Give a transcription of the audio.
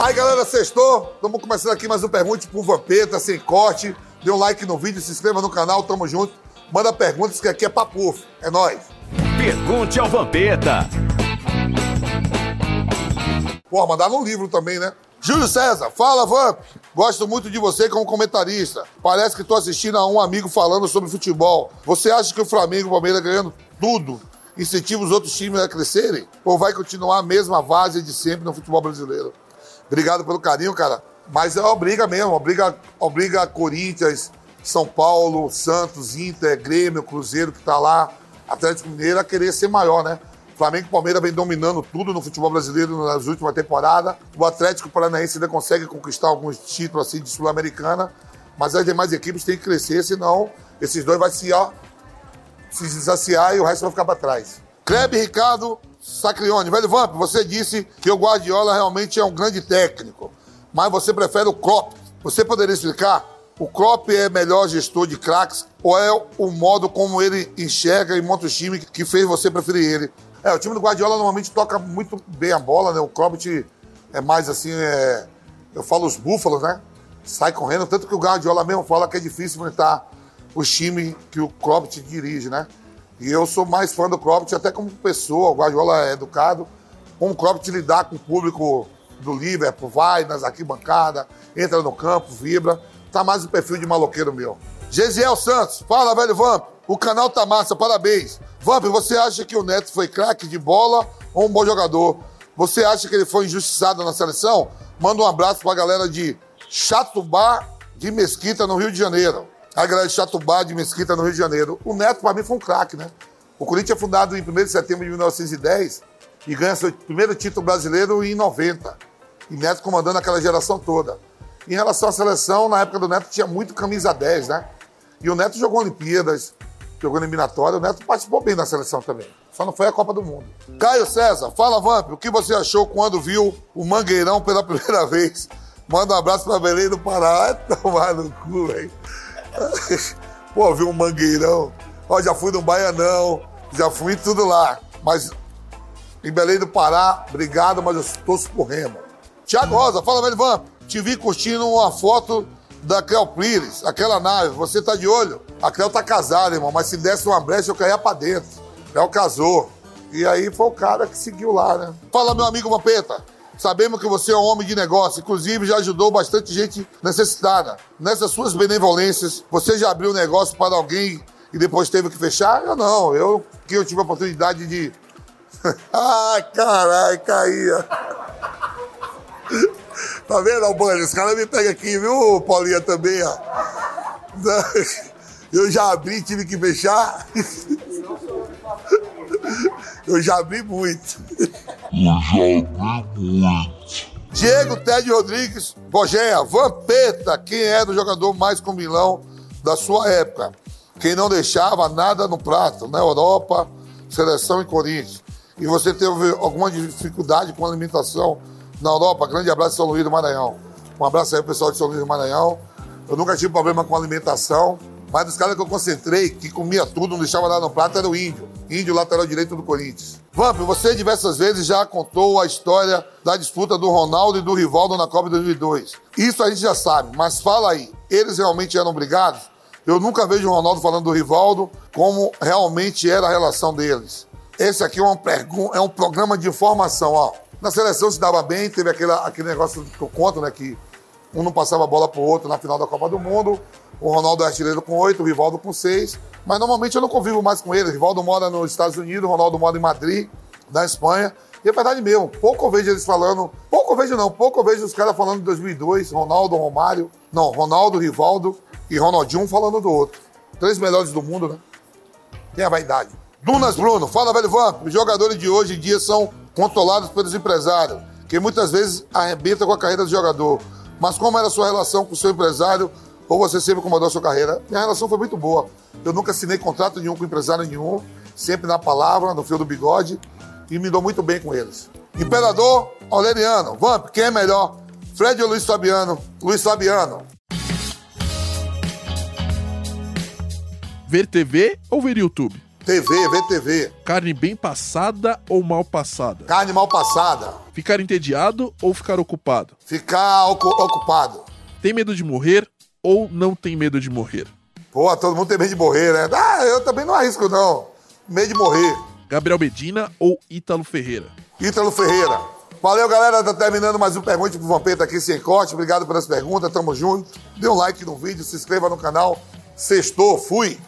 Aí, galera, sextou. Estamos começando aqui mais um Pergunte por Vampeta, sem corte. Dê um like no vídeo, se inscreva no canal, tamo junto. Manda perguntas que aqui é papufo. É nóis. Pergunte ao Vampeta. Porra, mandaram um livro também, né? Júlio César, fala, Vamp. Gosto muito de você como comentarista. Parece que tô assistindo a um amigo falando sobre futebol. Você acha que o Flamengo e o Palmeiras ganhando tudo incentiva os outros times a crescerem? Ou vai continuar a mesma base de sempre no futebol brasileiro? Obrigado pelo carinho, cara. Mas é obriga mesmo, obriga, obriga Corinthians, São Paulo, Santos, Inter, Grêmio, Cruzeiro que tá lá, Atlético Mineiro a querer ser maior, né? Flamengo e Palmeiras vem dominando tudo no futebol brasileiro nas últimas temporadas. O Atlético Paranaense ainda consegue conquistar alguns títulos assim de Sul-Americana, mas as demais equipes têm que crescer, senão esses dois vão se, ó, se desaciar e o resto vai ficar para trás. Kleber Ricardo Sacrione, velho Vamp, você disse que o Guardiola realmente é um grande técnico, mas você prefere o Klopp. Você poderia explicar? O Klopp é melhor gestor de craques ou é o modo como ele enxerga e monta o time que fez você preferir ele? É, o time do Guardiola normalmente toca muito bem a bola, né? O Klopp é mais assim, é... eu falo os búfalos, né? Sai correndo, tanto que o Guardiola mesmo fala que é difícil enfrentar o time que o Klopp dirige, né? E eu sou mais fã do Klopp, até como pessoa, o Guardiola é educado, como o Klopp lidar com o público do Liverpool, vai nas arquibancadas, entra no campo, vibra, tá mais o perfil de maloqueiro meu. Gesiel Santos, fala, velho Vamp, o canal tá massa, parabéns. Vamp, você acha que o Neto foi craque de bola ou um bom jogador? Você acha que ele foi injustiçado na seleção? Manda um abraço pra galera de Chatubá de Mesquita, no Rio de Janeiro. A galera de Chatubá de Mesquita, no Rio de Janeiro. O Neto, pra mim, foi um craque, né? O Corinthians é fundado em 1 de setembro de 1910 e ganha seu primeiro título brasileiro em 90. E Neto comandando aquela geração toda. Em relação à seleção, na época do Neto tinha muito camisa 10, né? E o Neto jogou Olimpíadas, jogou eliminatória. O Neto participou bem da seleção também. Só não foi a Copa do Mundo. Caio César, fala, Vamp, o que você achou quando viu o Mangueirão pela primeira vez? Manda um abraço pra Belém do Pará. Tomar no cu, velho. Pô, viu um Mangueirão. Ó, já fui no Baianão, já fui tudo lá. Mas em Belém do Pará, obrigado, mas eu torço por Remo. Tiago Rosa, fala, velho Vamp. Te vi curtindo uma foto da Cleo Pires, aquela nave, você tá de olho? A Cleo tá casada, irmão, mas se desse uma brecha eu caía pra dentro. Cleo casou. E aí foi o cara que seguiu lá, né? Fala, meu amigo Vampeta. Sabemos que você é um homem de negócio, inclusive já ajudou bastante gente necessitada. Nessas suas benevolências, você já abriu negócio para alguém e depois teve que fechar? Eu não, eu que eu tive a oportunidade de. Ai, caralho, caía. Tá vendo, Albani? Os caras me pegam aqui, viu, Paulinha, também, ó. Eu já abri, tive que fechar. Eu já abri muito. Diego Ted Rodrigues, Rogéria, Vampeta, quem era o jogador mais comilão da sua época? Quem não deixava nada no prato, na Europa, seleção e Corinthians. E você teve alguma dificuldade com alimentação na Europa? Grande abraço, São Luís do Maranhão. Um abraço aí, pessoal de São Luís do Maranhão. Eu nunca tive problema com alimentação, mas dos caras que eu concentrei, que comia tudo, não deixava nada no prato, era o índio. Índio, lateral direito do Corinthians. Vamp, você diversas vezes já contou a história da disputa do Ronaldo e do Rivaldo na Copa de 2002. Isso a gente já sabe, mas fala aí, eles realmente eram brigados? Eu nunca vejo o Ronaldo falando do Rivaldo como realmente era a relação deles. Esse aqui é, uma é um programa de informação, ó. Na seleção se dava bem, teve aquele, aquele negócio que eu conto, né, que um não passava a bola pro outro na final da Copa do Mundo. O Ronaldo é artilheiro com oito, o Rivaldo com seis. Mas normalmente eu não convivo mais com ele. O Rivaldo mora nos Estados Unidos, o Ronaldo mora em Madrid, na Espanha. E é verdade mesmo, pouco vejo eles falando. Pouco vejo não, pouco vejo os caras falando de 2002, Ronaldo, Romário. Não, Ronaldo, Rivaldo e Ronaldinho um falando do outro. Três melhores do mundo, né? Tem a vaidade. Dunas Bruno, fala velho Vamp. Os jogadores de hoje em dia são controlados pelos empresários, que muitas vezes arrebentam com a carreira do jogador. Mas como era a sua relação com o seu empresário ou você sempre comandou a sua carreira? Minha relação foi muito boa. Eu nunca assinei contrato nenhum com empresário nenhum, sempre na palavra, no fio do bigode, e me dou muito bem com eles. Imperador Aureliano, Vamp, quem é melhor? Fred ou Luiz Fabiano? Luiz Fabiano. Ver TV ou ver YouTube? TV, VTV. Carne bem passada ou mal passada? Carne mal passada. Ficar entediado ou ficar ocupado? Ficar ocu- ocupado. Tem medo de morrer ou não tem medo de morrer? Pô, todo mundo tem medo de morrer, né? Ah, eu também não arrisco, não. Medo de morrer. Gabriel Medina ou Ítalo Ferreira? Ítalo Ferreira. Valeu, galera. Tá terminando mais um Pergunte pro Vampeta aqui sem corte. Obrigado pelas perguntas. Tamo junto. Dê um like no vídeo, se inscreva no canal. Sextou, fui.